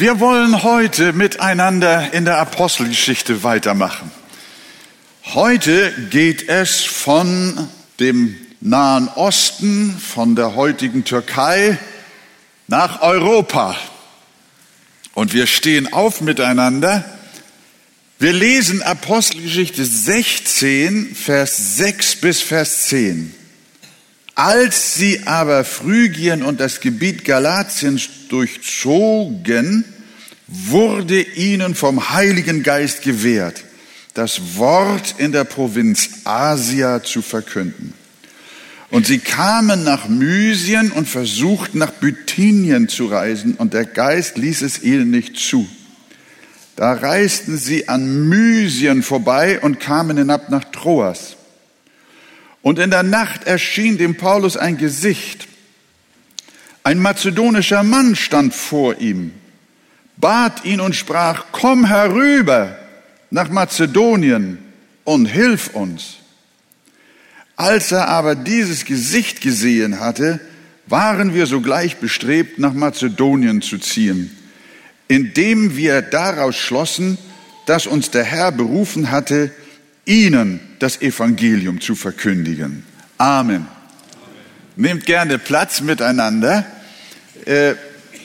Wir wollen heute miteinander in der Apostelgeschichte weitermachen. Heute geht es von dem Nahen Osten, von der heutigen Türkei nach Europa. Und wir stehen auf miteinander. Wir lesen Apostelgeschichte 16, Vers 6 bis Vers 10. Als sie aber Phrygien und das Gebiet Galatiens durchzogen, wurde ihnen vom Heiligen Geist gewährt, das Wort in der Provinz Asia zu verkünden. Und sie kamen nach Mysien und versuchten nach Bithynien zu reisen, und der Geist ließ es ihnen nicht zu. Da reisten sie an Mysien vorbei und kamen hinab nach Troas. Und in der Nacht erschien dem Paulus ein Gesicht. Ein mazedonischer Mann stand vor ihm, bat ihn und sprach, komm herüber nach Mazedonien und hilf uns. Als er aber dieses Gesicht gesehen hatte, waren wir sogleich bestrebt, nach Mazedonien zu ziehen, indem wir daraus schlossen, dass uns der Herr berufen hatte, ihnen das Evangelium zu verkündigen. Amen. Nehmt gerne Platz miteinander. Äh,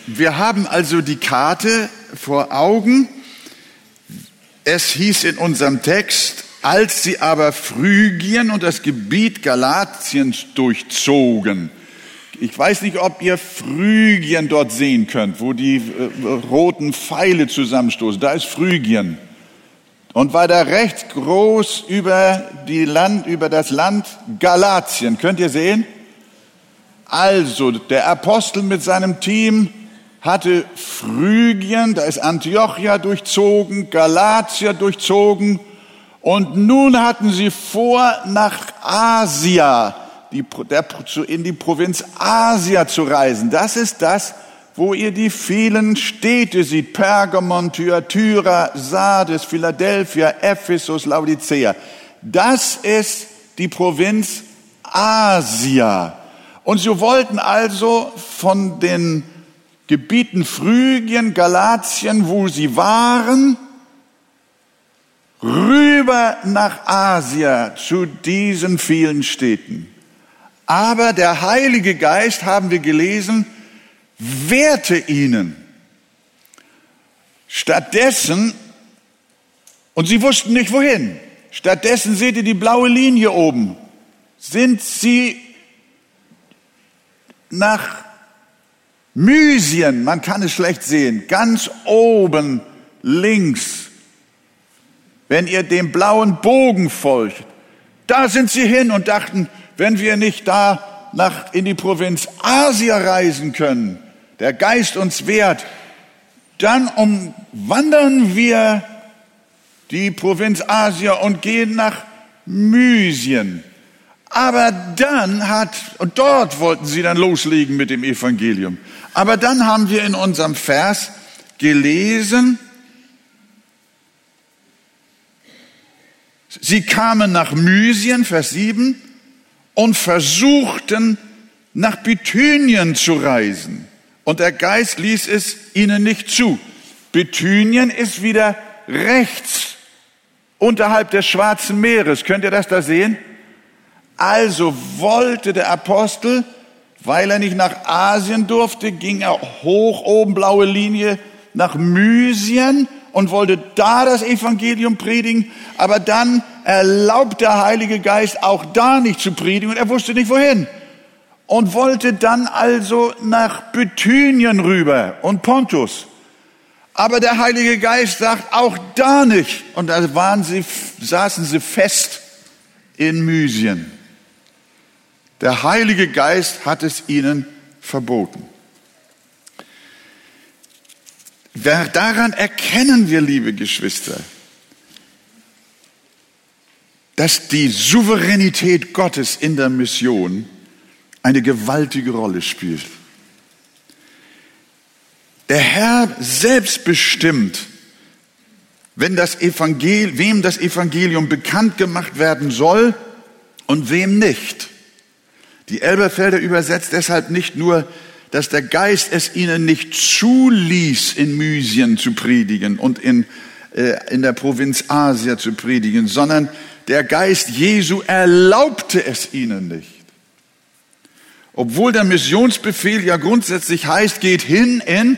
wir haben also die Karte vor Augen. Es hieß in unserem Text, als sie aber Phrygien und das Gebiet Galatiens durchzogen. Ich weiß nicht, ob ihr Phrygien dort sehen könnt, wo die äh, roten Pfeile zusammenstoßen. Da ist Phrygien. Und weiter rechts groß über, die Land, über das Land Galatien. Könnt ihr sehen? Also, der Apostel mit seinem Team hatte Phrygien, da ist Antiochia durchzogen, Galatia durchzogen und nun hatten sie vor, nach Asia, die, der, in die Provinz Asia zu reisen. Das ist das, wo ihr die vielen Städte seht, Pergamon, Thyatira, Sardes, Philadelphia, Ephesus, Laodicea. Das ist die Provinz Asia. Und sie wollten also von den Gebieten Phrygien, Galatien, wo sie waren, rüber nach Asia zu diesen vielen Städten. Aber der Heilige Geist, haben wir gelesen, wehrte ihnen. Stattdessen, und sie wussten nicht wohin, stattdessen seht ihr die blaue Linie oben, sind sie nach Mysien, man kann es schlecht sehen, ganz oben links, wenn ihr dem blauen Bogen folgt, da sind sie hin und dachten, wenn wir nicht da nach, in die Provinz Asia reisen können, der Geist uns wehrt, dann umwandern wir die Provinz Asia und gehen nach Mysien. Aber dann hat, und dort wollten sie dann loslegen mit dem Evangelium. Aber dann haben wir in unserem Vers gelesen, sie kamen nach Mysien, Vers 7, und versuchten nach Bithynien zu reisen und der Geist ließ es ihnen nicht zu. Bithynien ist wieder rechts unterhalb des Schwarzen Meeres. Könnt ihr das da sehen? Also wollte der Apostel, weil er nicht nach Asien durfte, ging er hoch oben blaue Linie nach Mysien und wollte da das Evangelium predigen, aber dann erlaubt der Heilige Geist auch da nicht zu predigen und er wusste nicht wohin und wollte dann also nach Bithynien rüber und Pontus. Aber der Heilige Geist sagt auch da nicht. Und da waren sie, saßen sie fest in Mysien. Der Heilige Geist hat es ihnen verboten. Daran erkennen wir, liebe Geschwister, dass die Souveränität Gottes in der Mission eine gewaltige Rolle spielt. Der Herr selbst bestimmt, wenn das Evangelium, wem das Evangelium bekannt gemacht werden soll und wem nicht. Die Elberfelder übersetzt deshalb nicht nur dass der Geist es ihnen nicht zuließ, in Mysien zu predigen und in, äh, in der Provinz Asia zu predigen, sondern der Geist Jesu erlaubte es ihnen nicht. Obwohl der Missionsbefehl ja grundsätzlich heißt, geht hin in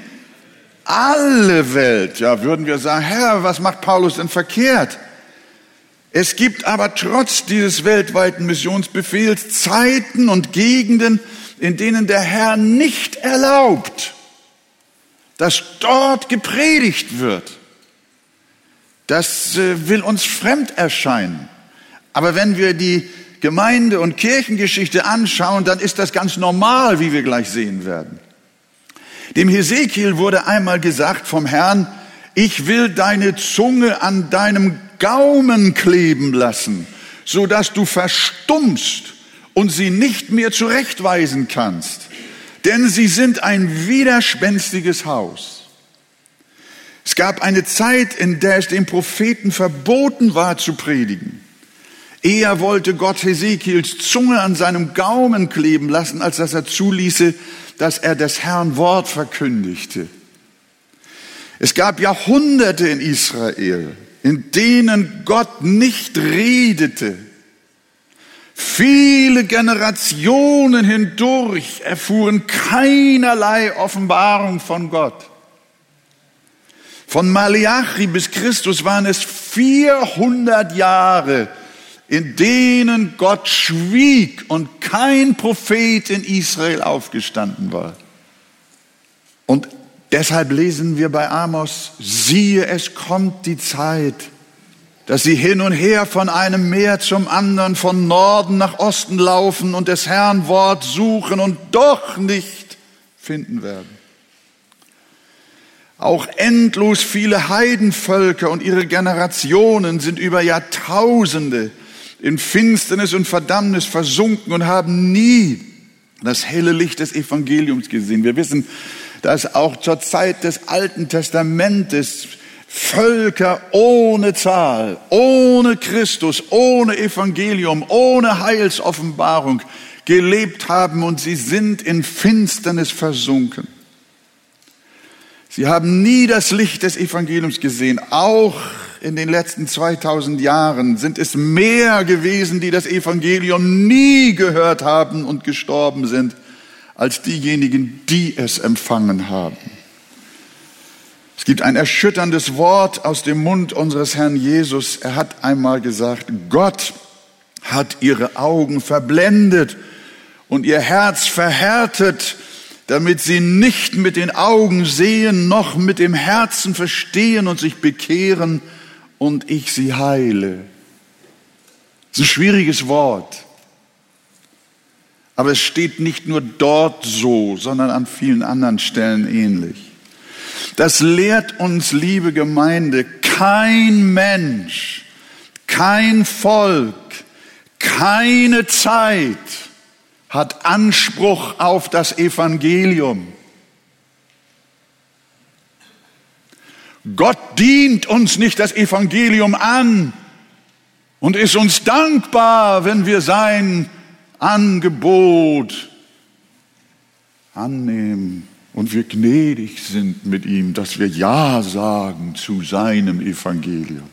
alle Welt. Ja, würden wir sagen, Herr, was macht Paulus denn verkehrt? Es gibt aber trotz dieses weltweiten Missionsbefehls Zeiten und Gegenden, in denen der Herr nicht erlaubt, dass dort gepredigt wird. Das äh, will uns fremd erscheinen. Aber wenn wir die Gemeinde- und Kirchengeschichte anschauen, dann ist das ganz normal, wie wir gleich sehen werden. Dem Hesekiel wurde einmal gesagt vom Herrn, ich will deine Zunge an deinem Gaumen kleben lassen, so dass du verstummst und sie nicht mehr zurechtweisen kannst, denn sie sind ein widerspenstiges Haus. Es gab eine Zeit, in der es dem Propheten verboten war zu predigen. Eher wollte Gott Hesekiels Zunge an seinem Gaumen kleben lassen, als dass er zuließe, dass er des Herrn Wort verkündigte. Es gab Jahrhunderte in Israel, in denen Gott nicht redete. Viele Generationen hindurch erfuhren keinerlei Offenbarung von Gott. Von Malachi bis Christus waren es 400 Jahre, in denen Gott schwieg und kein Prophet in Israel aufgestanden war. Und deshalb lesen wir bei Amos, siehe, es kommt die Zeit, dass sie hin und her von einem Meer zum anderen, von Norden nach Osten laufen und des Herrn Wort suchen und doch nicht finden werden. Auch endlos viele Heidenvölker und ihre Generationen sind über Jahrtausende in Finsternis und Verdammnis versunken und haben nie das helle Licht des Evangeliums gesehen. Wir wissen, dass auch zur Zeit des Alten Testamentes Völker ohne Zahl, ohne Christus, ohne Evangelium, ohne Heilsoffenbarung gelebt haben und sie sind in Finsternis versunken. Sie haben nie das Licht des Evangeliums gesehen, auch in den letzten 2000 Jahren sind es mehr gewesen, die das Evangelium nie gehört haben und gestorben sind, als diejenigen, die es empfangen haben. Es gibt ein erschütterndes Wort aus dem Mund unseres Herrn Jesus. Er hat einmal gesagt, Gott hat ihre Augen verblendet und ihr Herz verhärtet, damit sie nicht mit den Augen sehen, noch mit dem Herzen verstehen und sich bekehren und ich sie heile. Das ist ein schwieriges Wort. Aber es steht nicht nur dort so, sondern an vielen anderen Stellen ähnlich. Das lehrt uns, liebe Gemeinde, kein Mensch, kein Volk, keine Zeit hat Anspruch auf das Evangelium. Gott dient uns nicht das Evangelium an und ist uns dankbar, wenn wir sein Angebot annehmen und wir gnädig sind mit ihm, dass wir Ja sagen zu seinem Evangelium.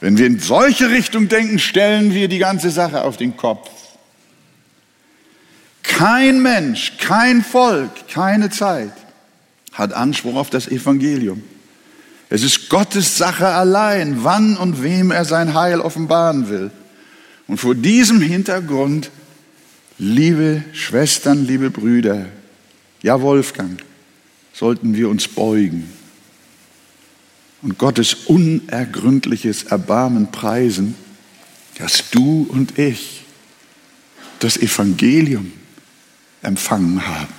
Wenn wir in solche Richtung denken, stellen wir die ganze Sache auf den Kopf. Kein Mensch, kein Volk, keine Zeit hat Anspruch auf das Evangelium. Es ist Gottes Sache allein, wann und wem er sein Heil offenbaren will. Und vor diesem Hintergrund, liebe Schwestern, liebe Brüder, ja Wolfgang, sollten wir uns beugen und Gottes unergründliches Erbarmen preisen, dass du und ich das Evangelium empfangen haben.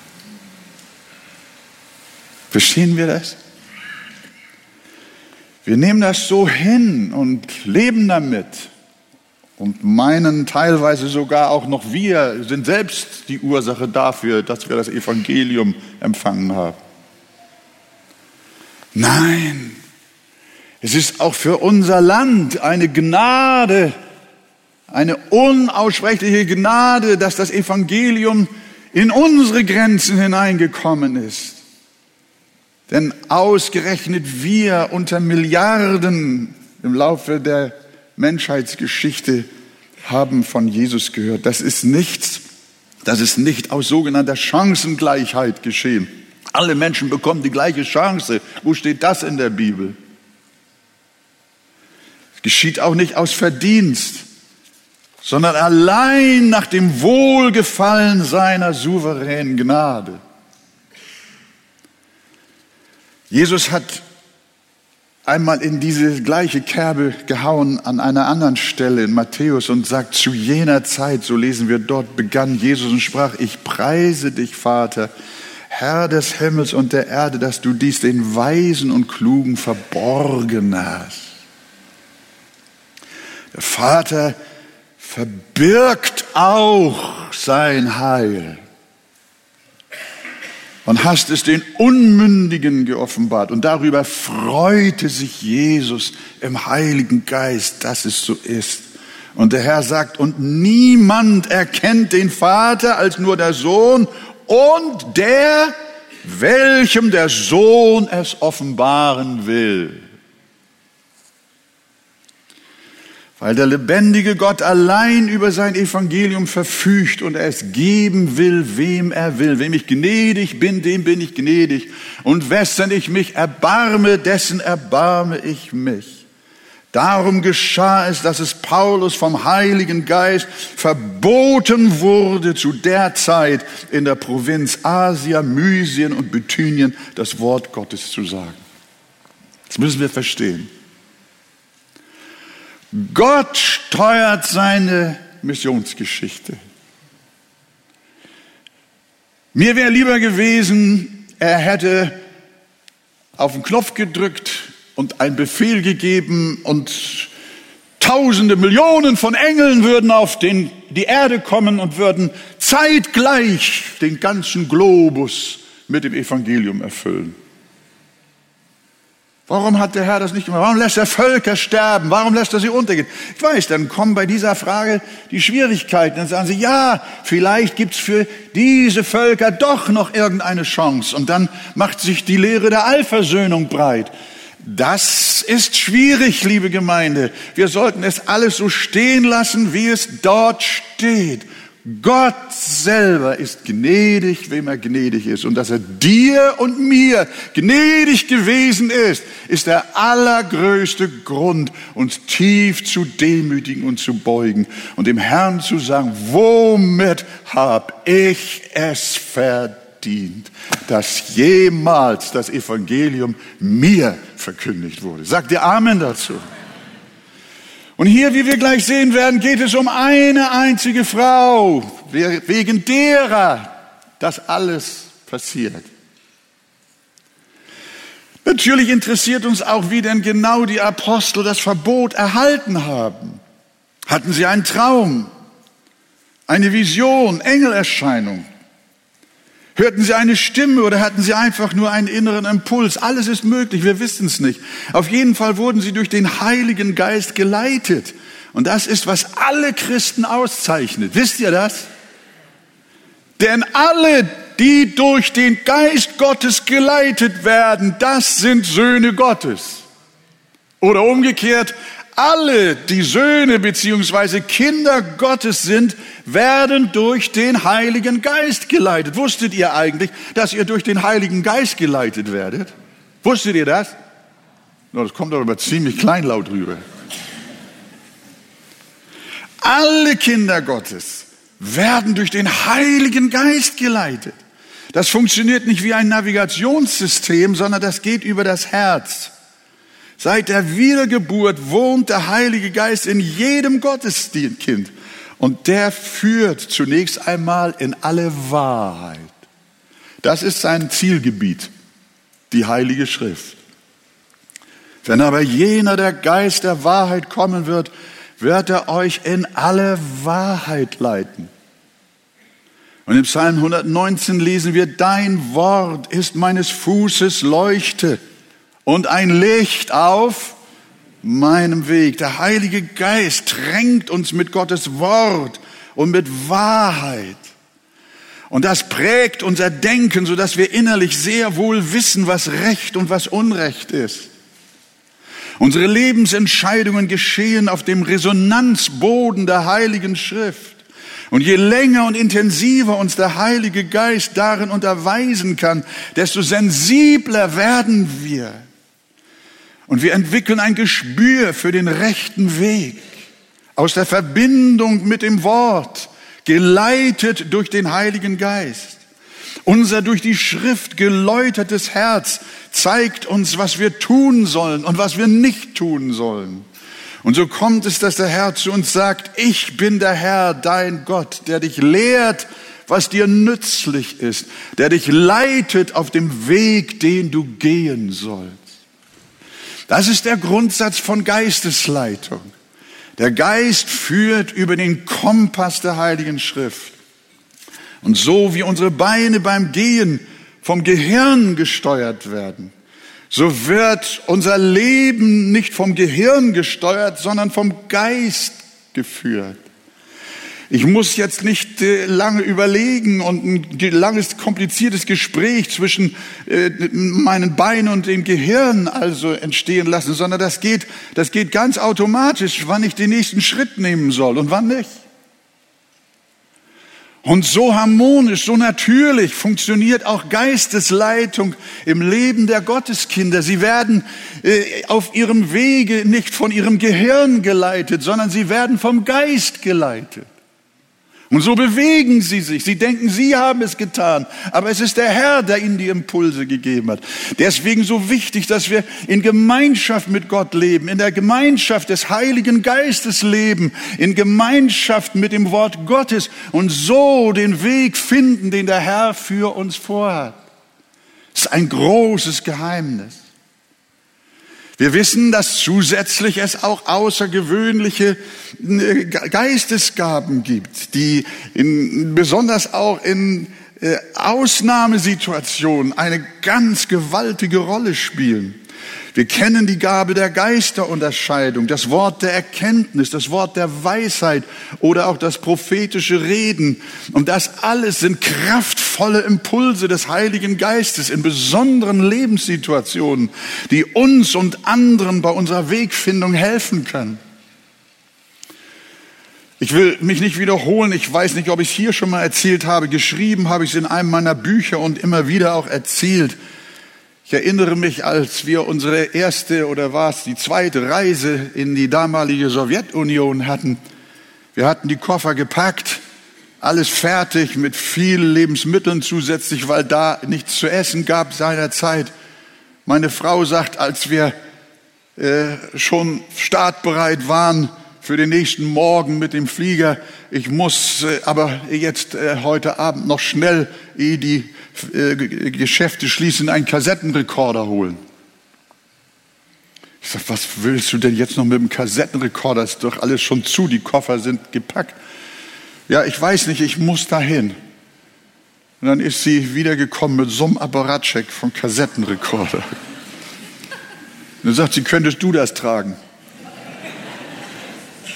Verstehen wir das? Wir nehmen das so hin und leben damit und meinen teilweise sogar auch noch wir sind selbst die Ursache dafür, dass wir das Evangelium empfangen haben. Nein, es ist auch für unser Land eine Gnade, eine unaussprechliche Gnade, dass das Evangelium in unsere Grenzen hineingekommen ist. Denn ausgerechnet wir unter Milliarden im Laufe der Menschheitsgeschichte haben von Jesus gehört. Das ist nichts, das ist nicht aus sogenannter Chancengleichheit geschehen. Alle Menschen bekommen die gleiche Chance. Wo steht das in der Bibel? Es geschieht auch nicht aus Verdienst, sondern allein nach dem Wohlgefallen seiner souveränen Gnade. Jesus hat einmal in diese gleiche Kerbe gehauen an einer anderen Stelle in Matthäus und sagt, zu jener Zeit, so lesen wir dort, begann Jesus und sprach, ich preise dich, Vater, Herr des Himmels und der Erde, dass du dies den Weisen und Klugen verborgen hast. Der Vater verbirgt auch sein Heil und hast es den Unmündigen geoffenbart. Und darüber freute sich Jesus im Heiligen Geist, dass es so ist. Und der Herr sagt, und niemand erkennt den Vater als nur der Sohn und der, welchem der Sohn es offenbaren will. Weil der lebendige Gott allein über sein Evangelium verfügt und es geben will, wem er will. Wem ich gnädig bin, dem bin ich gnädig. Und wessen ich mich erbarme, dessen erbarme ich mich. Darum geschah es, dass es Paulus vom Heiligen Geist verboten wurde, zu der Zeit in der Provinz Asia, Mysien und Bithynien das Wort Gottes zu sagen. Das müssen wir verstehen. Gott steuert seine Missionsgeschichte. Mir wäre lieber gewesen, er hätte auf den Knopf gedrückt und einen Befehl gegeben und Tausende, Millionen von Engeln würden auf den, die Erde kommen und würden zeitgleich den ganzen Globus mit dem Evangelium erfüllen. Warum hat der Herr das nicht gemacht? Warum lässt er Völker sterben? Warum lässt er sie untergehen? Ich weiß, dann kommen bei dieser Frage die Schwierigkeiten. Dann sagen sie, ja, vielleicht gibt's für diese Völker doch noch irgendeine Chance. Und dann macht sich die Lehre der Allversöhnung breit. Das ist schwierig, liebe Gemeinde. Wir sollten es alles so stehen lassen, wie es dort steht. Gott selber ist gnädig, wem er gnädig ist. Und dass er dir und mir gnädig gewesen ist, ist der allergrößte Grund, uns tief zu demütigen und zu beugen und dem Herrn zu sagen, womit hab ich es verdient, dass jemals das Evangelium mir verkündigt wurde. Sagt ihr Amen dazu? Und hier, wie wir gleich sehen werden, geht es um eine einzige Frau, wegen derer das alles passiert. Natürlich interessiert uns auch, wie denn genau die Apostel das Verbot erhalten haben. Hatten sie einen Traum, eine Vision, Engelerscheinung? Hörten sie eine Stimme oder hatten sie einfach nur einen inneren Impuls? Alles ist möglich, wir wissen es nicht. Auf jeden Fall wurden sie durch den Heiligen Geist geleitet. Und das ist, was alle Christen auszeichnet. Wisst ihr das? Denn alle, die durch den Geist Gottes geleitet werden, das sind Söhne Gottes. Oder umgekehrt, alle, die Söhne beziehungsweise Kinder Gottes sind, werden durch den Heiligen Geist geleitet. Wusstet ihr eigentlich, dass ihr durch den Heiligen Geist geleitet werdet? Wusstet ihr das? Das kommt aber ziemlich kleinlaut rüber. Alle Kinder Gottes werden durch den Heiligen Geist geleitet. Das funktioniert nicht wie ein Navigationssystem, sondern das geht über das Herz. Seit der Wiedergeburt wohnt der Heilige Geist in jedem Gotteskind. Und der führt zunächst einmal in alle Wahrheit. Das ist sein Zielgebiet, die Heilige Schrift. Wenn aber jener der Geist der Wahrheit kommen wird, wird er euch in alle Wahrheit leiten. Und im Psalm 119 lesen wir, dein Wort ist meines Fußes Leuchte und ein Licht auf meinem Weg. Der Heilige Geist drängt uns mit Gottes Wort und mit Wahrheit. Und das prägt unser Denken, sodass wir innerlich sehr wohl wissen, was Recht und was Unrecht ist. Unsere Lebensentscheidungen geschehen auf dem Resonanzboden der Heiligen Schrift. Und je länger und intensiver uns der Heilige Geist darin unterweisen kann, desto sensibler werden wir. Und wir entwickeln ein Gespür für den rechten Weg aus der Verbindung mit dem Wort, geleitet durch den Heiligen Geist. Unser durch die Schrift geläutertes Herz zeigt uns, was wir tun sollen und was wir nicht tun sollen. Und so kommt es, dass der Herr zu uns sagt, ich bin der Herr, dein Gott, der dich lehrt, was dir nützlich ist, der dich leitet auf dem Weg, den du gehen sollst. Das ist der Grundsatz von Geistesleitung. Der Geist führt über den Kompass der Heiligen Schrift. Und so wie unsere Beine beim Gehen vom Gehirn gesteuert werden, so wird unser Leben nicht vom Gehirn gesteuert, sondern vom Geist geführt. Ich muss jetzt nicht äh, lange überlegen und ein langes, kompliziertes Gespräch zwischen äh, meinen Beinen und dem Gehirn also entstehen lassen, sondern das geht, das geht ganz automatisch, wann ich den nächsten Schritt nehmen soll und wann nicht. Und so harmonisch, so natürlich funktioniert auch Geistesleitung im Leben der Gotteskinder. Sie werden äh, auf ihrem Wege nicht von ihrem Gehirn geleitet, sondern sie werden vom Geist geleitet. Und so bewegen sie sich. Sie denken, sie haben es getan. Aber es ist der Herr, der ihnen die Impulse gegeben hat. Deswegen so wichtig, dass wir in Gemeinschaft mit Gott leben, in der Gemeinschaft des Heiligen Geistes leben, in Gemeinschaft mit dem Wort Gottes und so den Weg finden, den der Herr für uns vorhat. Das ist ein großes Geheimnis. Wir wissen, dass zusätzlich es auch außergewöhnliche äh, Geistesgaben gibt, die in, besonders auch in äh, Ausnahmesituationen eine ganz gewaltige Rolle spielen. Wir kennen die Gabe der Geisterunterscheidung, das Wort der Erkenntnis, das Wort der Weisheit oder auch das prophetische Reden. Und das alles sind kraftvolle Impulse des Heiligen Geistes in besonderen Lebenssituationen, die uns und anderen bei unserer Wegfindung helfen können. Ich will mich nicht wiederholen. Ich weiß nicht, ob ich es hier schon mal erzählt habe. Geschrieben habe ich es in einem meiner Bücher und immer wieder auch erzählt. Ich erinnere mich, als wir unsere erste oder war es die zweite Reise in die damalige Sowjetunion hatten. Wir hatten die Koffer gepackt, alles fertig mit vielen Lebensmitteln zusätzlich, weil da nichts zu essen gab seinerzeit. Meine Frau sagt, als wir äh, schon startbereit waren für den nächsten Morgen mit dem Flieger, ich muss äh, aber jetzt äh, heute Abend noch schnell, ehe die äh, Geschäfte schließen, einen Kassettenrekorder holen. Ich sage, was willst du denn jetzt noch mit dem Kassettenrekorder? Ist doch alles schon zu, die Koffer sind gepackt. Ja, ich weiß nicht, ich muss dahin. Und dann ist sie wiedergekommen mit so einem Apparatcheck vom Kassettenrekorder. Und dann sagt sie, könntest du das tragen?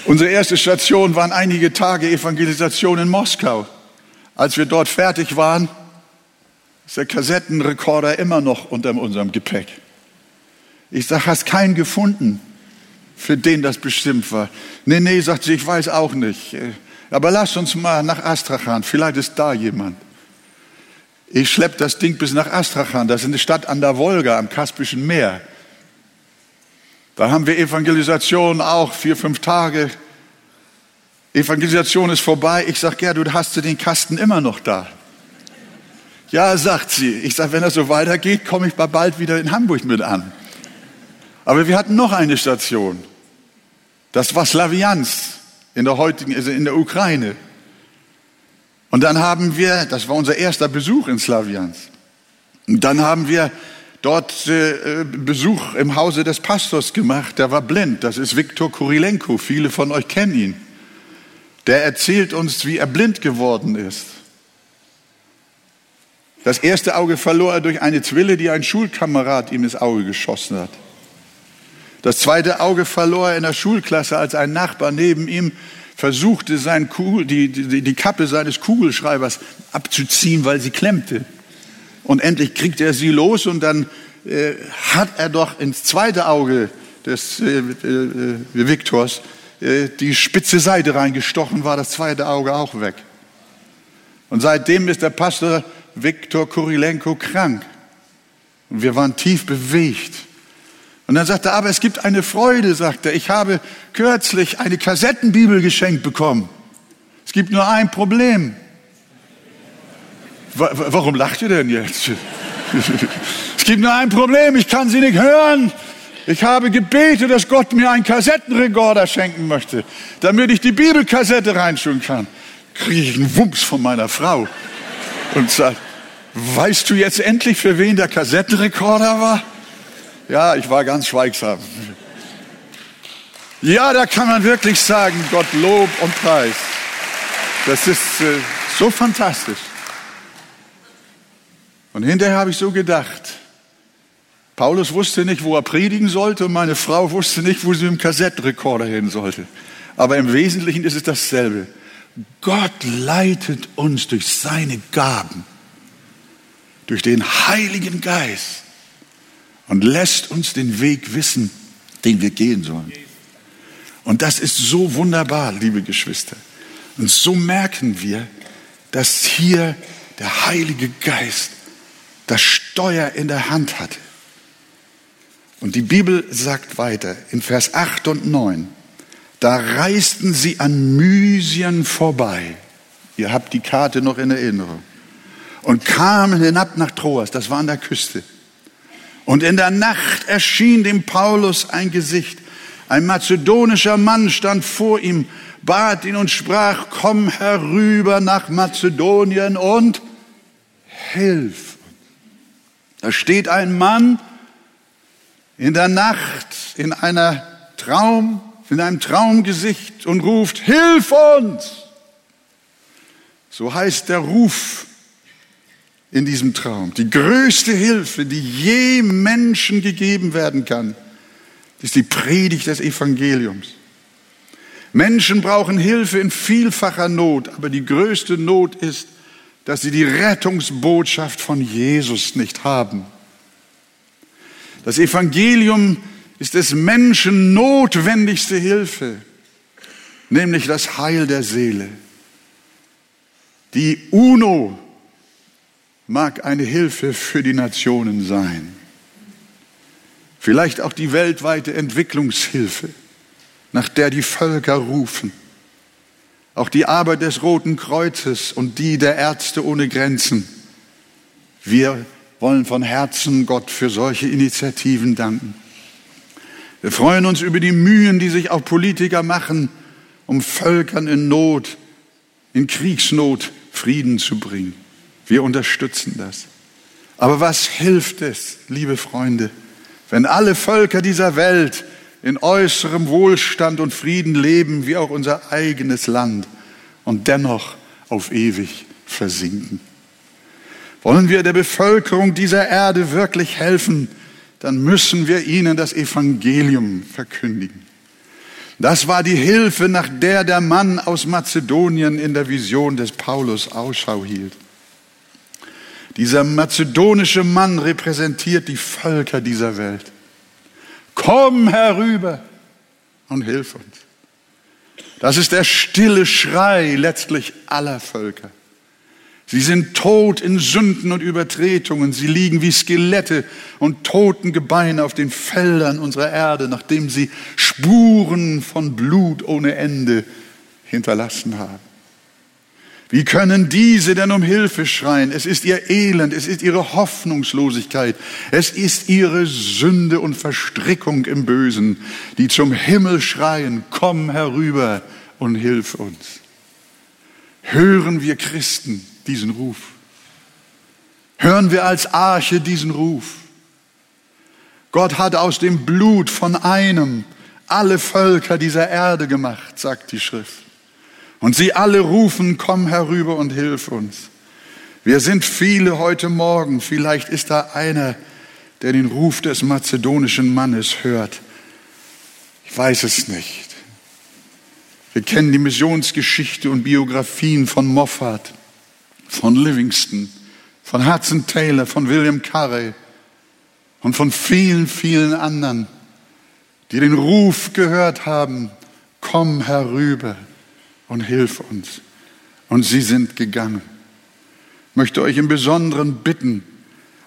Unsere erste Station waren einige Tage Evangelisation in Moskau. Als wir dort fertig waren, ist der Kassettenrekorder immer noch unter unserem Gepäck. Ich sage, hast keinen gefunden, für den das bestimmt war. Nee, nee, sagt sie, ich weiß auch nicht. Aber lass uns mal nach Astrachan, vielleicht ist da jemand. Ich schlepp das Ding bis nach Astrachan, das ist eine Stadt an der Wolga, am Kaspischen Meer. Da haben wir Evangelisation auch, vier, fünf Tage. Evangelisation ist vorbei. Ich sage, Gertrud, hast du den Kasten immer noch da? Ja, sagt sie. Ich sage, wenn das so weitergeht, komme ich bald wieder in Hamburg mit an. Aber wir hatten noch eine Station. Das war Slaviansk in der heutigen, also in der Ukraine. Und dann haben wir, das war unser erster Besuch in Slaviansk. Und dann haben wir dort äh, Besuch im Hause des Pastors gemacht. Der war blind. Das ist Viktor Kurilenko. Viele von euch kennen ihn. Der erzählt uns, wie er blind geworden ist. Das erste Auge verlor er durch eine Zwille, die ein Schulkamerad ihm ins Auge geschossen hat. Das zweite Auge verlor er in der Schulklasse, als ein Nachbar neben ihm versuchte, die, die, die Kappe seines Kugelschreibers abzuziehen, weil sie klemmte. Und endlich kriegt er sie los und dann äh, hat er doch ins zweite Auge des äh, äh, Viktors äh, die spitze Seite reingestochen, war das zweite Auge auch weg. Und seitdem ist der Pastor Viktor Kurilenko krank. Und wir waren tief bewegt. Und dann sagte er, aber es gibt eine Freude, sagt er. Ich habe kürzlich eine Kassettenbibel geschenkt bekommen. Es gibt nur ein Problem. Warum lacht ihr denn jetzt? es gibt nur ein Problem, ich kann sie nicht hören. Ich habe gebetet, dass Gott mir einen Kassettenrekorder schenken möchte, damit ich die Bibelkassette reinschauen kann. Kriege ich einen Wumms von meiner Frau und sagt, weißt du jetzt endlich, für wen der Kassettenrekorder war? Ja, ich war ganz schweigsam. Ja, da kann man wirklich sagen, Gott Lob und Preis. Das ist äh, so fantastisch. Und hinterher habe ich so gedacht, Paulus wusste nicht, wo er predigen sollte und meine Frau wusste nicht, wo sie mit dem Kassettenrekorder hin sollte. Aber im Wesentlichen ist es dasselbe. Gott leitet uns durch seine Gaben, durch den Heiligen Geist und lässt uns den Weg wissen, den wir gehen sollen. Und das ist so wunderbar, liebe Geschwister. Und so merken wir, dass hier der Heilige Geist das Steuer in der Hand hatte. Und die Bibel sagt weiter in Vers 8 und 9, da reisten sie an Mysien vorbei. Ihr habt die Karte noch in Erinnerung. Und kamen hinab nach Troas, das war an der Küste. Und in der Nacht erschien dem Paulus ein Gesicht. Ein mazedonischer Mann stand vor ihm, bat ihn und sprach, komm herüber nach Mazedonien und hilf. Da steht ein Mann in der Nacht in einer Traum, in einem Traumgesicht und ruft, hilf uns! So heißt der Ruf in diesem Traum. Die größte Hilfe, die je Menschen gegeben werden kann, ist die Predigt des Evangeliums. Menschen brauchen Hilfe in vielfacher Not, aber die größte Not ist, dass sie die Rettungsbotschaft von Jesus nicht haben. Das Evangelium ist des Menschen notwendigste Hilfe, nämlich das Heil der Seele. Die UNO mag eine Hilfe für die Nationen sein. Vielleicht auch die weltweite Entwicklungshilfe, nach der die Völker rufen. Auch die Arbeit des Roten Kreuzes und die der Ärzte ohne Grenzen. Wir wollen von Herzen Gott für solche Initiativen danken. Wir freuen uns über die Mühen, die sich auch Politiker machen, um Völkern in Not, in Kriegsnot Frieden zu bringen. Wir unterstützen das. Aber was hilft es, liebe Freunde, wenn alle Völker dieser Welt in äußerem Wohlstand und Frieden leben, wie auch unser eigenes Land, und dennoch auf ewig versinken? Wollen wir der Bevölkerung dieser Erde wirklich helfen, dann müssen wir ihnen das Evangelium verkündigen. Das war die Hilfe, nach der der Mann aus Mazedonien in der Vision des Paulus Ausschau hielt. Dieser mazedonische Mann repräsentiert die Völker dieser Welt. Komm herüber und hilf uns. Das ist der stille Schrei letztlich aller Völker. Sie sind tot in Sünden und Übertretungen. Sie liegen wie Skelette und toten Gebeine auf den Feldern unserer Erde, nachdem sie Spuren von Blut ohne Ende hinterlassen haben. Wie können diese denn um Hilfe schreien? Es ist ihr Elend, es ist ihre Hoffnungslosigkeit, es ist ihre Sünde und Verstrickung im Bösen, die zum Himmel schreien, komm herüber und hilf uns. Hören wir Christen diesen Ruf? Hören wir als Arche diesen Ruf? Gott hat aus dem Blut von einem alle Völker dieser Erde gemacht, sagt die Schrift. Und sie alle rufen, komm herüber und hilf uns. Wir sind viele heute Morgen. Vielleicht ist da einer, der den Ruf des mazedonischen Mannes hört. Ich weiß es nicht. Wir kennen die Missionsgeschichte und Biografien von Moffat, von Livingston, von Hudson Taylor, von William Carey und von vielen, vielen anderen, die den Ruf gehört haben, komm herüber und hilf uns. Und sie sind gegangen. Ich möchte euch im Besonderen bitten,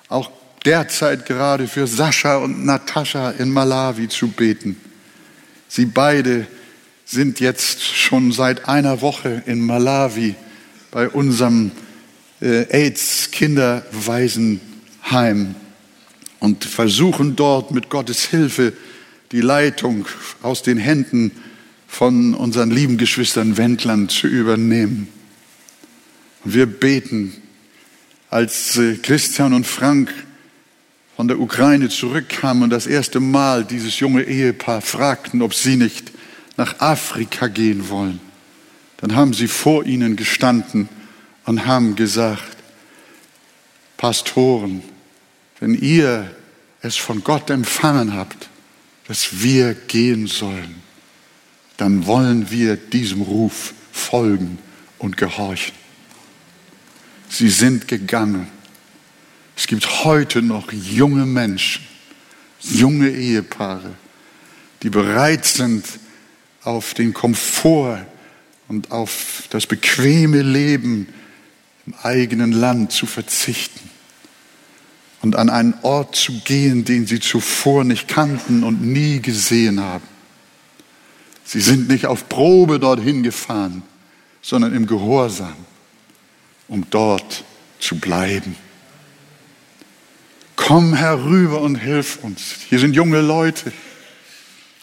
auch derzeit gerade für Sascha und Natascha in Malawi zu beten. Sie beide sind jetzt schon seit einer Woche in Malawi bei unserem äh, AIDS-Kinderwaisenheim und versuchen dort mit Gottes Hilfe die Leitung aus den Händen von unseren lieben Geschwistern Wendlern zu übernehmen. Und wir beten, als äh, Christian und Frank von der Ukraine zurückkamen und das erste Mal dieses junge Ehepaar fragten, ob sie nicht nach Afrika gehen wollen, dann haben sie vor ihnen gestanden und haben gesagt, Pastoren, wenn ihr es von Gott empfangen habt, dass wir gehen sollen, dann wollen wir diesem Ruf folgen und gehorchen. Sie sind gegangen. Es gibt heute noch junge Menschen, junge Ehepaare, die bereit sind, auf den Komfort und auf das bequeme Leben im eigenen Land zu verzichten und an einen Ort zu gehen, den sie zuvor nicht kannten und nie gesehen haben. Sie sind nicht auf Probe dorthin gefahren, sondern im Gehorsam, um dort zu bleiben. Komm herüber und hilf uns. Hier sind junge Leute.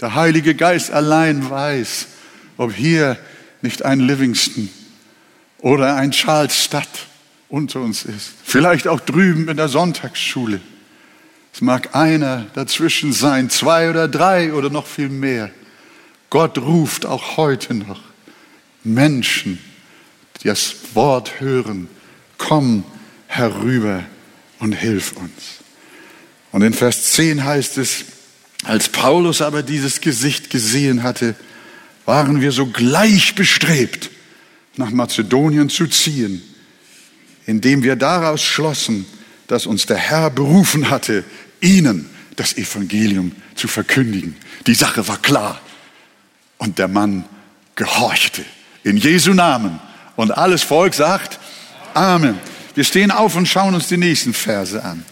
Der Heilige Geist allein weiß, ob hier nicht ein Livingston oder ein Charlesstadt unter uns ist. Vielleicht auch drüben in der Sonntagsschule. Es mag einer dazwischen sein, zwei oder drei oder noch viel mehr. Gott ruft auch heute noch Menschen, die das Wort hören, komm herüber und hilf uns. Und in Vers 10 heißt es, als Paulus aber dieses Gesicht gesehen hatte, waren wir sogleich bestrebt, nach Mazedonien zu ziehen, indem wir daraus schlossen, dass uns der Herr berufen hatte, ihnen das Evangelium zu verkündigen. Die Sache war klar. Und der Mann gehorchte. In Jesu Namen. Und alles Volk sagt Amen. Wir stehen auf und schauen uns die nächsten Verse an.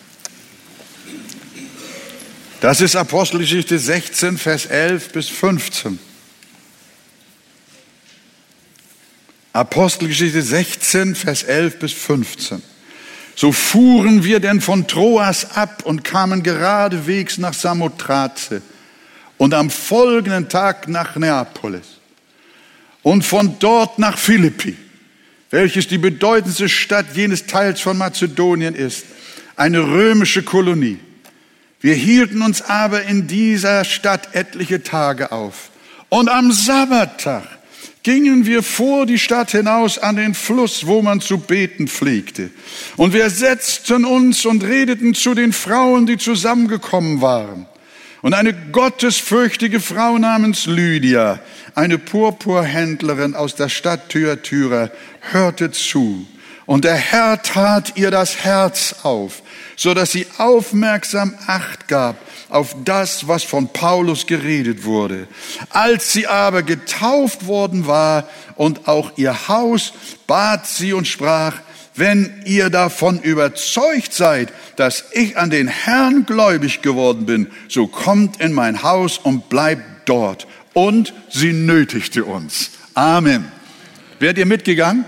Das ist Apostelgeschichte 16, Vers 11 bis 15. Apostelgeschichte 16, Vers 11 bis 15. So fuhren wir denn von Troas ab und kamen geradewegs nach Samothrace und am folgenden Tag nach Neapolis und von dort nach Philippi, welches die bedeutendste Stadt jenes Teils von Mazedonien ist, eine römische Kolonie. Wir hielten uns aber in dieser Stadt etliche Tage auf. Und am Sabbattag gingen wir vor die Stadt hinaus an den Fluss, wo man zu beten pflegte. Und wir setzten uns und redeten zu den Frauen, die zusammengekommen waren. Und eine gottesfürchtige Frau namens Lydia, eine Purpurhändlerin aus der Stadt Thyatira, hörte zu. Und der Herr tat ihr das Herz auf, so dass sie aufmerksam Acht gab auf das, was von Paulus geredet wurde. Als sie aber getauft worden war und auch ihr Haus, bat sie und sprach, wenn ihr davon überzeugt seid, dass ich an den Herrn gläubig geworden bin, so kommt in mein Haus und bleibt dort. Und sie nötigte uns. Amen. Werdet ihr mitgegangen?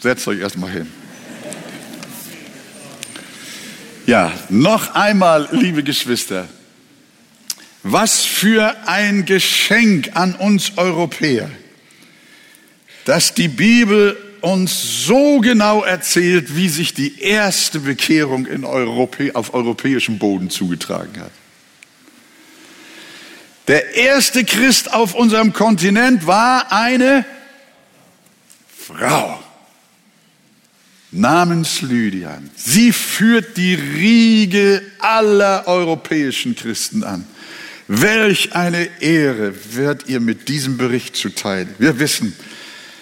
Setzt euch erstmal hin. Ja, noch einmal, liebe Geschwister, was für ein Geschenk an uns Europäer, dass die Bibel uns so genau erzählt, wie sich die erste Bekehrung in Europä auf europäischem Boden zugetragen hat. Der erste Christ auf unserem Kontinent war eine Frau namens Lydia. Sie führt die Riege aller europäischen Christen an. Welch eine Ehre wird ihr mit diesem Bericht zuteil. Wir wissen,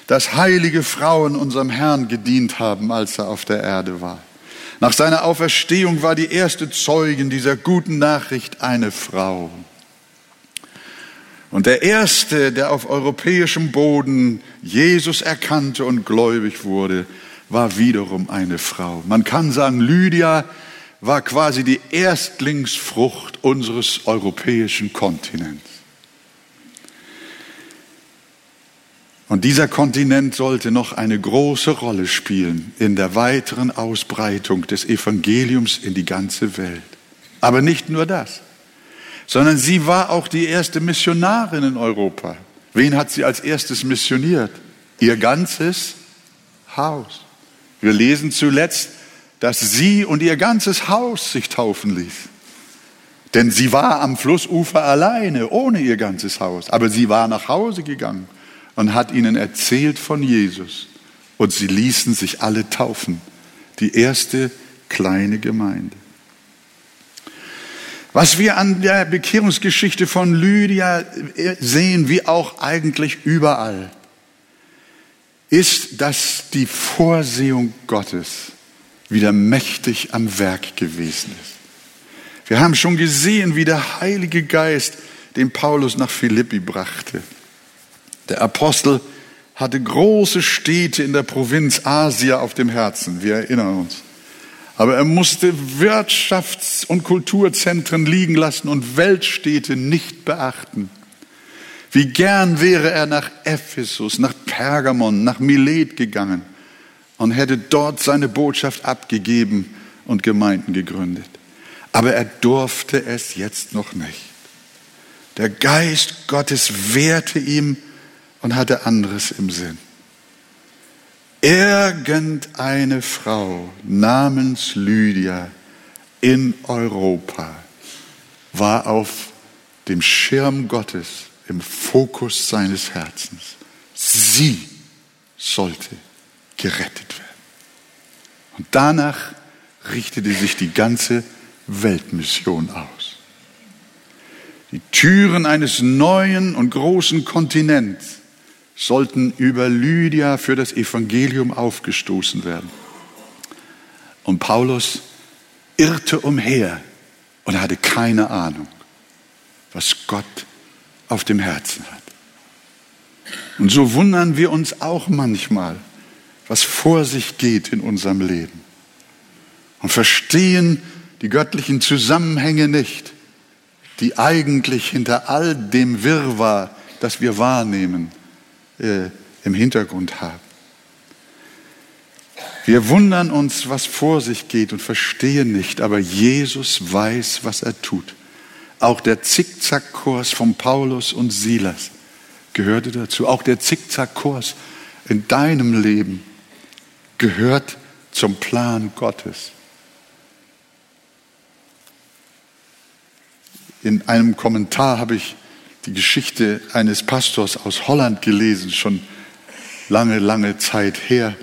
dass heilige Frauen unserem Herrn gedient haben, als er auf der Erde war. Nach seiner Auferstehung war die erste Zeugin dieser guten Nachricht eine Frau. Und der erste, der auf europäischem Boden Jesus erkannte und gläubig wurde, war wiederum eine Frau. Man kann sagen, Lydia war quasi die Erstlingsfrucht unseres europäischen Kontinents. Und dieser Kontinent sollte noch eine große Rolle spielen in der weiteren Ausbreitung des Evangeliums in die ganze Welt. Aber nicht nur das, sondern sie war auch die erste Missionarin in Europa. Wen hat sie als erstes missioniert? Ihr ganzes Haus. Wir lesen zuletzt, dass sie und ihr ganzes Haus sich taufen ließ. Denn sie war am Flussufer alleine, ohne ihr ganzes Haus. Aber sie war nach Hause gegangen und hat ihnen erzählt von Jesus. Und sie ließen sich alle taufen. Die erste kleine Gemeinde. Was wir an der Bekehrungsgeschichte von Lydia sehen, wie auch eigentlich überall, ist, dass die Vorsehung Gottes wieder mächtig am Werk gewesen ist. Wir haben schon gesehen, wie der Heilige Geist den Paulus nach Philippi brachte. Der Apostel hatte große Städte in der Provinz Asia auf dem Herzen, wir erinnern uns. Aber er musste Wirtschafts- und Kulturzentren liegen lassen und Weltstädte nicht beachten. Wie gern wäre er nach Ephesus, nach Pergamon, nach Milet gegangen und hätte dort seine Botschaft abgegeben und Gemeinden gegründet. Aber er durfte es jetzt noch nicht. Der Geist Gottes wehrte ihm und hatte anderes im Sinn. Irgendeine Frau namens Lydia in Europa war auf dem Schirm Gottes im Fokus seines Herzens. Sie sollte gerettet werden. Und danach richtete sich die ganze Weltmission aus. Die Türen eines neuen und großen Kontinents sollten über Lydia für das Evangelium aufgestoßen werden. Und Paulus irrte umher und hatte keine Ahnung, was Gott auf dem Herzen hat. Und so wundern wir uns auch manchmal, was vor sich geht in unserem Leben und verstehen die göttlichen Zusammenhänge nicht, die eigentlich hinter all dem Wirrwarr, das wir wahrnehmen, äh, im Hintergrund haben. Wir wundern uns, was vor sich geht und verstehen nicht, aber Jesus weiß, was er tut. Auch der Zickzackkurs von Paulus und Silas gehörte dazu. Auch der Zickzackkurs in deinem Leben gehört zum Plan Gottes. In einem Kommentar habe ich die Geschichte eines Pastors aus Holland gelesen, schon lange, lange Zeit her.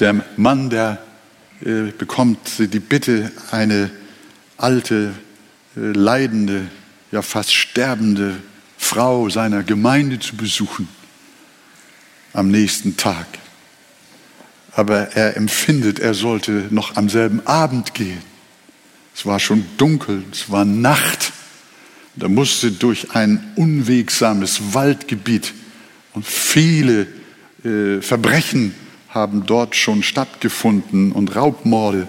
Der Mann, der äh, bekommt die Bitte, eine alte, äh, leidende, ja fast sterbende Frau seiner Gemeinde zu besuchen am nächsten Tag. Aber er empfindet, er sollte noch am selben Abend gehen. Es war schon dunkel, es war Nacht. Da musste durch ein unwegsames Waldgebiet und viele äh, Verbrechen haben dort schon stattgefunden und Raubmorde.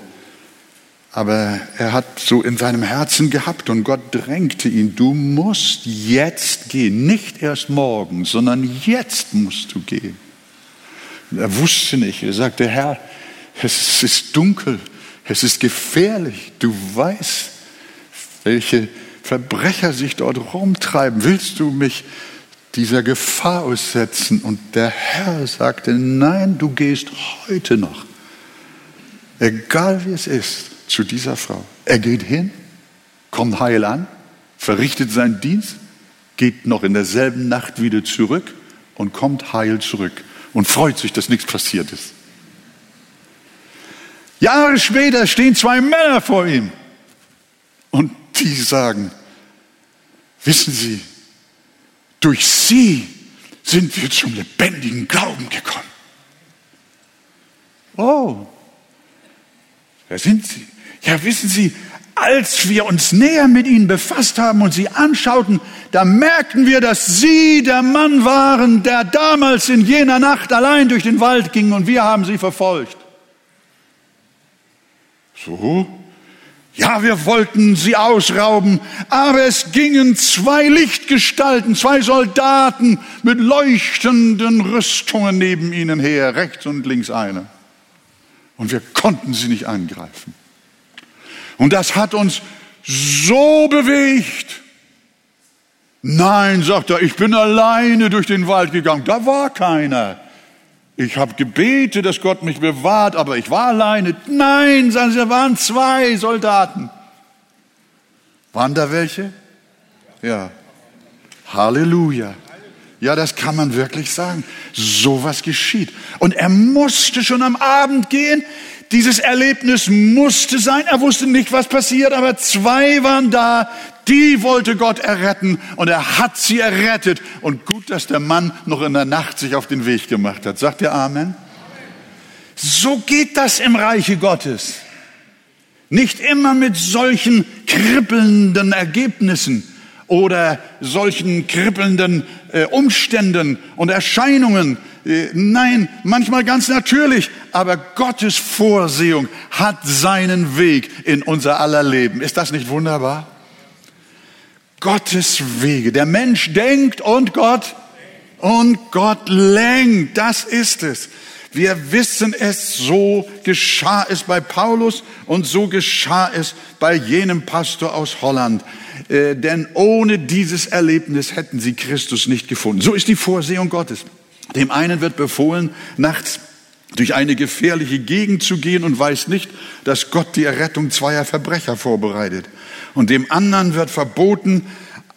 Aber er hat so in seinem Herzen gehabt und Gott drängte ihn, du musst jetzt gehen, nicht erst morgen, sondern jetzt musst du gehen. Und er wusste nicht, er sagte, Herr, es ist dunkel, es ist gefährlich, du weißt, welche Verbrecher sich dort rumtreiben. Willst du mich dieser Gefahr aussetzen? Und der Herr sagte, nein, du gehst heute noch, egal wie es ist, zu dieser Frau. Er geht hin, kommt heil an, verrichtet seinen Dienst, geht noch in derselben Nacht wieder zurück und kommt heil zurück und freut sich, dass nichts passiert ist. Jahre später stehen zwei Männer vor ihm und die sagen, Wissen Sie, durch sie sind wir zum lebendigen Glauben gekommen. Oh, wer sind Sie? Ja, wissen Sie, als wir uns näher mit ihnen befasst haben und sie anschauten, da merkten wir, dass sie der Mann waren, der damals in jener Nacht allein durch den Wald ging und wir haben sie verfolgt. So? Ja, wir wollten sie ausrauben, aber es gingen zwei Lichtgestalten, zwei Soldaten mit leuchtenden Rüstungen neben ihnen her, rechts und links eine. Und wir konnten sie nicht angreifen. Und das hat uns so bewegt. Nein, sagt er, ich bin alleine durch den Wald gegangen. Da war keiner. Ich habe gebetet, dass Gott mich bewahrt, aber ich war alleine. Nein, sagen sie, da waren zwei Soldaten. Waren da welche? Ja. Halleluja. Ja, das kann man wirklich sagen. So was geschieht. Und er musste schon am Abend gehen. Dieses Erlebnis musste sein. Er wusste nicht, was passiert, aber zwei waren da. Die wollte Gott erretten und er hat sie errettet. Und gut, dass der Mann noch in der Nacht sich auf den Weg gemacht hat. Sagt ihr Amen? So geht das im Reiche Gottes. Nicht immer mit solchen kribbelnden Ergebnissen oder solchen kribbelnden äh, Umständen und Erscheinungen. Äh, nein, manchmal ganz natürlich, aber Gottes Vorsehung hat seinen Weg in unser aller Leben. Ist das nicht wunderbar? Gottes Wege. Der Mensch denkt und Gott und Gott lenkt. Das ist es. Wir wissen es, so geschah es bei Paulus und so geschah es bei jenem Pastor aus Holland. Äh, denn ohne dieses Erlebnis hätten sie Christus nicht gefunden. So ist die Vorsehung Gottes. Dem einen wird befohlen, nachts durch eine gefährliche Gegend zu gehen und weiß nicht, dass Gott die Errettung zweier Verbrecher vorbereitet. Und dem anderen wird verboten,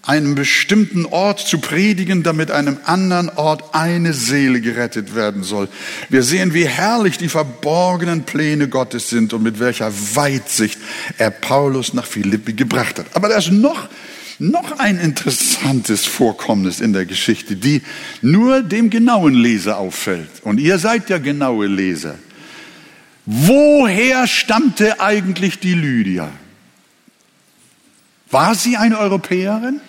einem bestimmten Ort zu predigen, damit einem anderen Ort eine Seele gerettet werden soll. Wir sehen, wie herrlich die verborgenen Pläne Gottes sind und mit welcher Weitsicht er Paulus nach Philippi gebracht hat. Aber da ist noch, noch ein interessantes Vorkommnis in der Geschichte, die nur dem genauen Leser auffällt. Und ihr seid ja genaue Leser. Woher stammte eigentlich die Lydia? War sie eine Europäerin?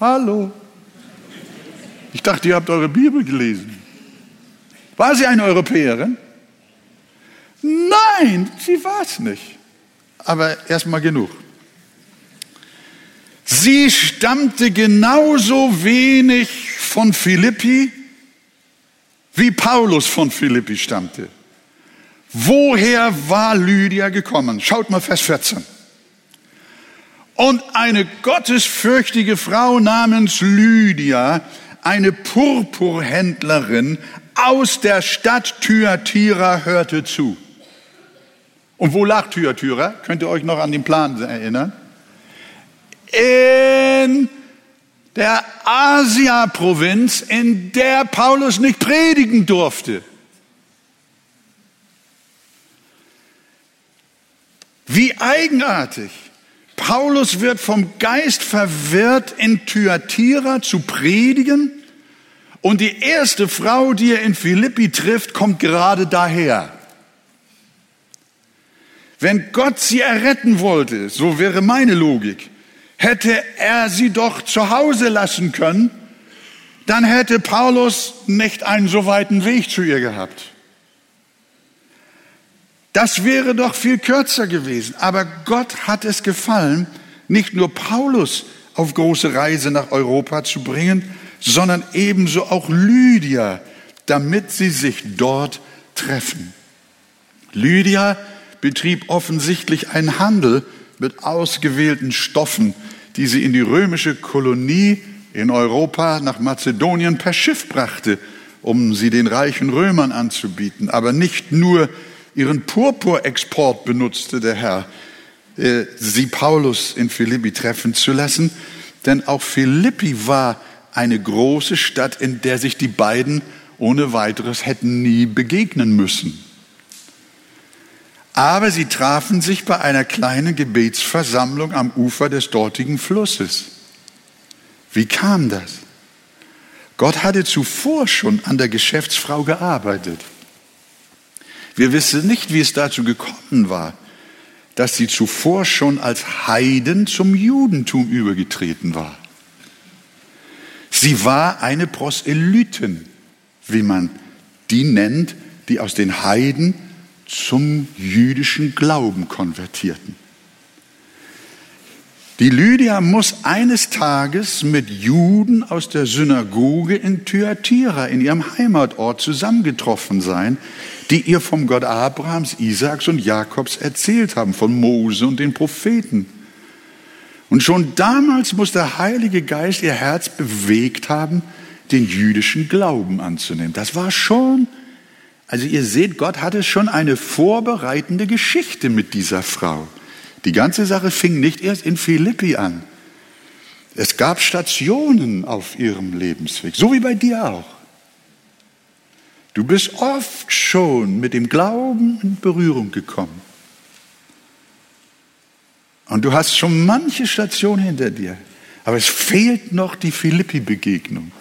Hallo. Ich dachte, ihr habt eure Bibel gelesen. War sie eine Europäerin? Nein, sie war es nicht. Aber erstmal genug. Sie stammte genauso wenig von Philippi, wie Paulus von Philippi stammte. Woher war Lydia gekommen? Schaut mal Vers 14. Und eine gottesfürchtige Frau namens Lydia, eine Purpurhändlerin aus der Stadt Thyatira, hörte zu. Und wo lag Thyatira? Könnt ihr euch noch an den Plan erinnern? In der Asia-Provinz, in der Paulus nicht predigen durfte. Wie eigenartig. Paulus wird vom Geist verwirrt, in Thyatira zu predigen. Und die erste Frau, die er in Philippi trifft, kommt gerade daher. Wenn Gott sie erretten wollte, so wäre meine Logik, hätte er sie doch zu Hause lassen können, dann hätte Paulus nicht einen so weiten Weg zu ihr gehabt. Das wäre doch viel kürzer gewesen. Aber Gott hat es gefallen, nicht nur Paulus auf große Reise nach Europa zu bringen, sondern ebenso auch Lydia, damit sie sich dort treffen. Lydia betrieb offensichtlich einen Handel mit ausgewählten Stoffen, die sie in die römische Kolonie in Europa nach Mazedonien per Schiff brachte, um sie den reichen Römern anzubieten. Aber nicht nur Ihren Purpurexport benutzte der Herr, äh, sie Paulus in Philippi treffen zu lassen, denn auch Philippi war eine große Stadt, in der sich die beiden ohne weiteres hätten nie begegnen müssen. Aber sie trafen sich bei einer kleinen Gebetsversammlung am Ufer des dortigen Flusses. Wie kam das? Gott hatte zuvor schon an der Geschäftsfrau gearbeitet. Wir wissen nicht, wie es dazu gekommen war, dass sie zuvor schon als Heiden zum Judentum übergetreten war. Sie war eine Proselytin, wie man die nennt, die aus den Heiden zum jüdischen Glauben konvertierten. Die Lydia muss eines Tages mit Juden aus der Synagoge in Thyatira, in ihrem Heimatort, zusammengetroffen sein, die ihr vom Gott Abrahams, Isaaks und Jakobs erzählt haben, von Mose und den Propheten. Und schon damals muss der Heilige Geist ihr Herz bewegt haben, den jüdischen Glauben anzunehmen. Das war schon, also ihr seht, Gott hatte schon eine vorbereitende Geschichte mit dieser Frau. Die ganze Sache fing nicht erst in Philippi an. Es gab Stationen auf ihrem Lebensweg, so wie bei dir auch. Du bist oft schon mit dem Glauben in Berührung gekommen. Und du hast schon manche Station hinter dir. Aber es fehlt noch die Philippi-Begegnung.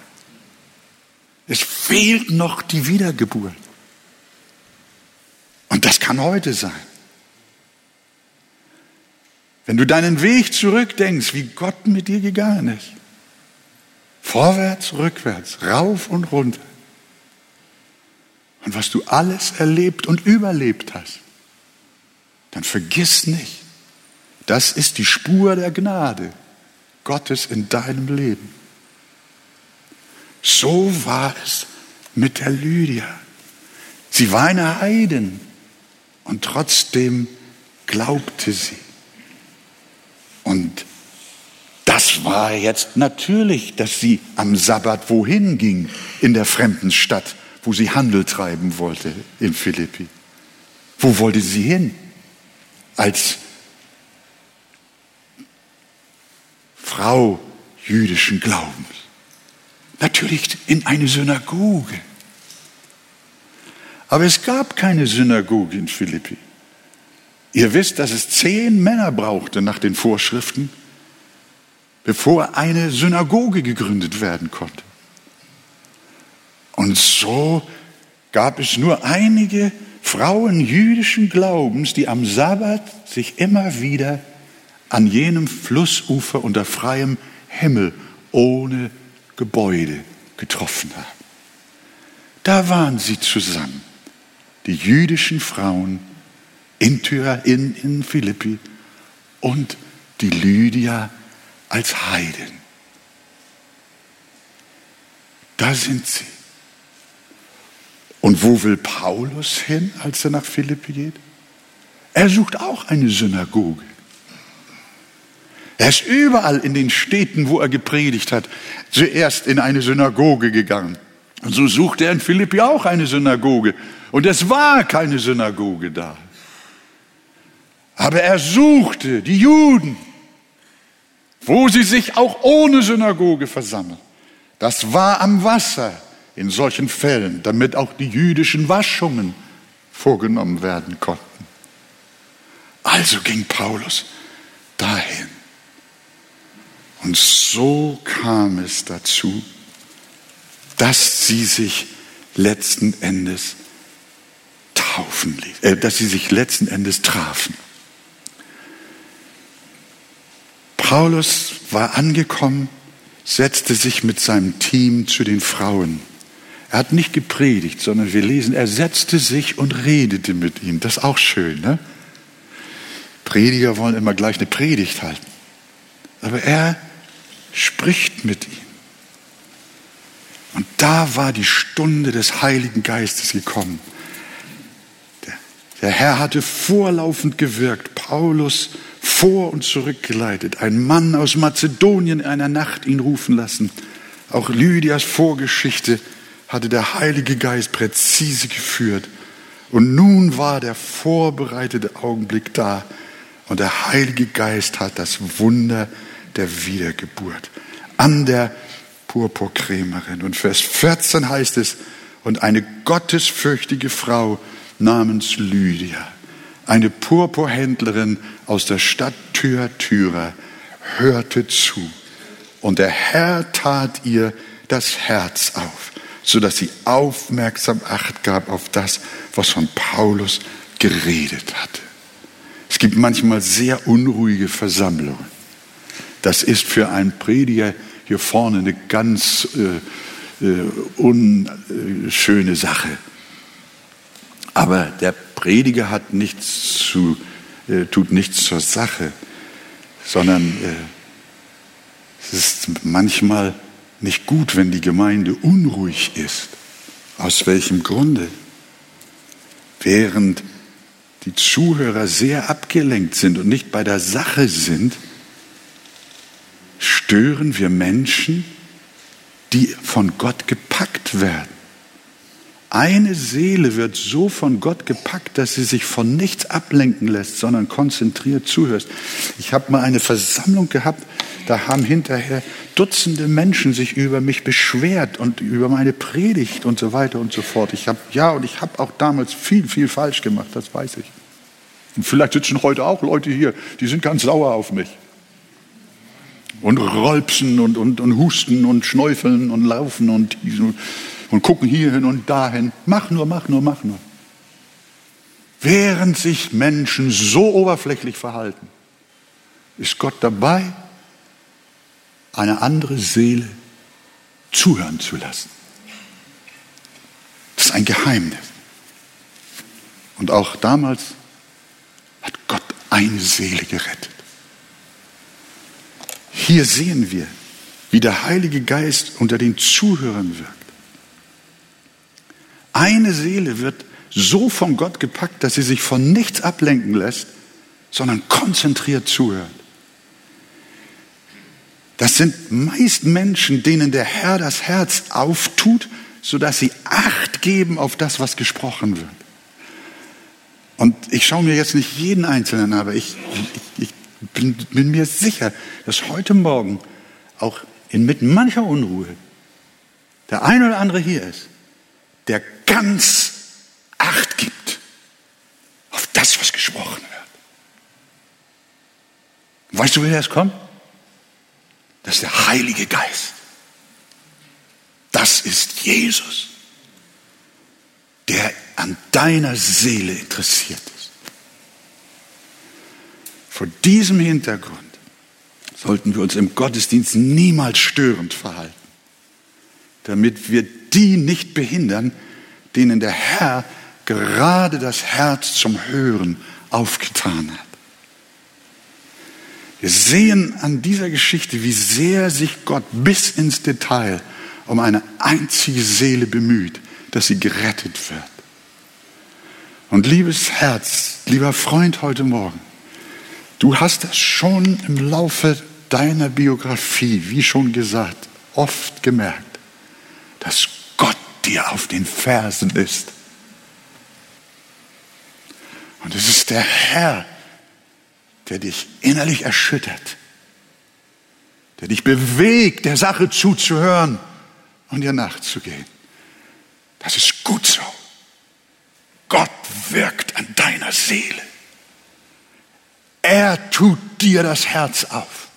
Es fehlt noch die Wiedergeburt. Und das kann heute sein. Wenn du deinen Weg zurückdenkst, wie Gott mit dir gegangen ist. Vorwärts, rückwärts, rauf und runter. Und was du alles erlebt und überlebt hast, dann vergiss nicht, das ist die Spur der Gnade Gottes in deinem Leben. So war es mit der Lydia. Sie war eine Heiden und trotzdem glaubte sie. Und das war jetzt natürlich, dass sie am Sabbat wohin ging in der fremden Stadt, wo sie Handel treiben wollte in Philippi. Wo wollte sie hin? Als Frau jüdischen Glaubens. Natürlich in eine Synagoge. Aber es gab keine Synagoge in Philippi. Ihr wisst, dass es zehn Männer brauchte nach den Vorschriften, bevor eine Synagoge gegründet werden konnte. Und so gab es nur einige Frauen jüdischen Glaubens, die am Sabbat sich immer wieder an jenem Flussufer unter freiem Himmel ohne Gebäude getroffen haben. Da waren sie zusammen, die jüdischen Frauen in Tyra, in, in Philippi und die Lydia als Heiden. Da sind sie. Und wo will Paulus hin, als er nach Philippi geht? Er sucht auch eine Synagoge. Er ist überall in den Städten, wo er gepredigt hat, zuerst in eine Synagoge gegangen. Und so suchte er in Philippi auch eine Synagoge. Und es war keine Synagoge da. Aber er suchte die Juden, wo sie sich auch ohne Synagoge versammeln. Das war am Wasser in solchen Fällen, damit auch die jüdischen Waschungen vorgenommen werden konnten. Also ging Paulus dahin. Und so kam es dazu, dass sie sich letzten Endes taufen ließ, äh, dass sie sich letzten Endes trafen. Paulus war angekommen, setzte sich mit seinem Team zu den Frauen. Er hat nicht gepredigt, sondern wir lesen, er setzte sich und redete mit ihnen. Das ist auch schön, ne? Prediger wollen immer gleich eine Predigt halten. Aber er spricht mit ihm. Und da war die Stunde des Heiligen Geistes gekommen. Der Herr hatte vorlaufend gewirkt, Paulus vor und zurückgeleitet. Ein Mann aus Mazedonien in einer Nacht ihn rufen lassen. Auch Lydias Vorgeschichte hatte der Heilige Geist präzise geführt. Und nun war der vorbereitete Augenblick da. Und der Heilige Geist hat das Wunder der Wiedergeburt an der Purpurkrämerin. Und Vers 14 heißt es, und eine gottesfürchtige Frau namens Lydia, eine Purpurhändlerin aus der Stadt Thyatira hörte zu und der Herr tat ihr das Herz auf, so dass sie aufmerksam Acht gab auf das, was von Paulus geredet hatte. Es gibt manchmal sehr unruhige Versammlungen. Das ist für einen Prediger hier vorne eine ganz äh, äh, unschöne Sache. Aber der Prediger hat nichts zu, äh, tut nichts zur Sache, sondern äh, es ist manchmal nicht gut, wenn die Gemeinde unruhig ist. Aus welchem Grunde? Während die Zuhörer sehr abgelenkt sind und nicht bei der Sache sind, stören wir Menschen, die von Gott gepackt werden. Eine Seele wird so von Gott gepackt, dass sie sich von nichts ablenken lässt, sondern konzentriert zuhörst. Ich habe mal eine Versammlung gehabt, da haben hinterher Dutzende Menschen sich über mich beschwert und über meine Predigt und so weiter und so fort. Ich habe ja und ich habe auch damals viel, viel falsch gemacht, das weiß ich. Und vielleicht sitzen heute auch Leute hier, die sind ganz sauer auf mich und rolpsen und, und, und husten und schnäufeln und laufen und, und gucken hierhin und dahin. Mach nur, mach nur, mach nur. Während sich Menschen so oberflächlich verhalten, ist Gott dabei, eine andere Seele zuhören zu lassen. Das ist ein Geheimnis. Und auch damals hat Gott eine Seele gerettet. Hier sehen wir, wie der Heilige Geist unter den Zuhörern wirkt. Eine Seele wird so von Gott gepackt, dass sie sich von nichts ablenken lässt, sondern konzentriert zuhört. Das sind meist Menschen, denen der Herr das Herz auftut, sodass sie Acht geben auf das, was gesprochen wird. Und ich schaue mir jetzt nicht jeden Einzelnen an, aber ich, ich, ich bin, bin mir sicher, dass heute Morgen auch inmitten mancher Unruhe der eine oder andere hier ist, der ganz Acht gibt auf das, was gesprochen wird. Weißt du, woher das kommt? Das ist der Heilige Geist. Das ist Jesus, der an deiner Seele interessiert ist. Vor diesem Hintergrund sollten wir uns im Gottesdienst niemals störend verhalten, damit wir die nicht behindern, denen der Herr gerade das Herz zum Hören aufgetan hat. Wir sehen an dieser Geschichte, wie sehr sich Gott bis ins Detail um eine einzige Seele bemüht, dass sie gerettet wird. Und liebes Herz, lieber Freund heute Morgen, Du hast das schon im Laufe deiner Biografie, wie schon gesagt, oft gemerkt, dass Gott dir auf den Fersen ist. Und es ist der Herr, der dich innerlich erschüttert, der dich bewegt, der Sache zuzuhören und ihr nachzugehen. Das ist gut so. Gott wirkt an deiner Seele. Er tut dir das Herz auf,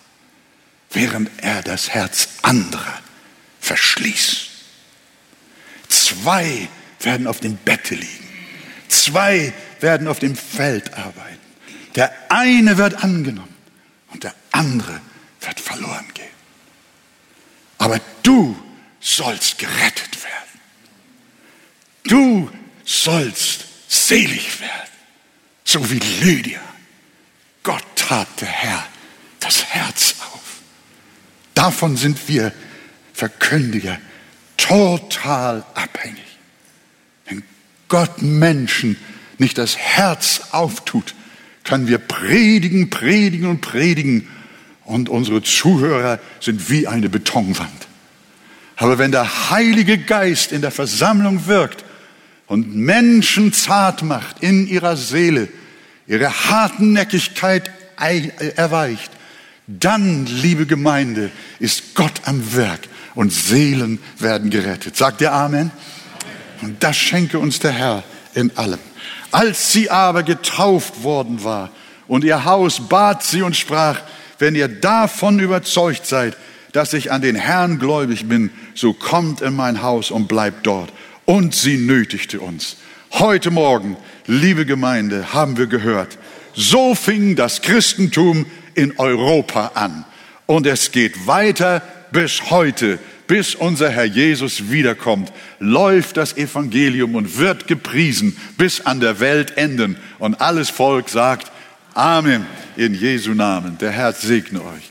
während er das Herz anderer verschließt. Zwei werden auf dem Bette liegen. Zwei werden auf dem Feld arbeiten. Der eine wird angenommen und der andere wird verloren gehen. Aber du sollst gerettet werden. Du sollst selig werden, so wie Lydia. Gott tat der Herr das Herz auf. Davon sind wir Verkündiger total abhängig. Wenn Gott Menschen nicht das Herz auftut, können wir predigen, predigen und predigen und unsere Zuhörer sind wie eine Betonwand. Aber wenn der Heilige Geist in der Versammlung wirkt und Menschen zart macht in ihrer Seele, ihre Hartnäckigkeit erweicht, dann, liebe Gemeinde, ist Gott am Werk und Seelen werden gerettet. Sagt ihr Amen? Und das schenke uns der Herr in allem. Als sie aber getauft worden war und ihr Haus bat sie und sprach, wenn ihr davon überzeugt seid, dass ich an den Herrn gläubig bin, so kommt in mein Haus und bleibt dort. Und sie nötigte uns. Heute Morgen, liebe Gemeinde, haben wir gehört, so fing das Christentum in Europa an. Und es geht weiter bis heute, bis unser Herr Jesus wiederkommt, läuft das Evangelium und wird gepriesen bis an der Welt enden. Und alles Volk sagt Amen in Jesu Namen. Der Herr segne euch.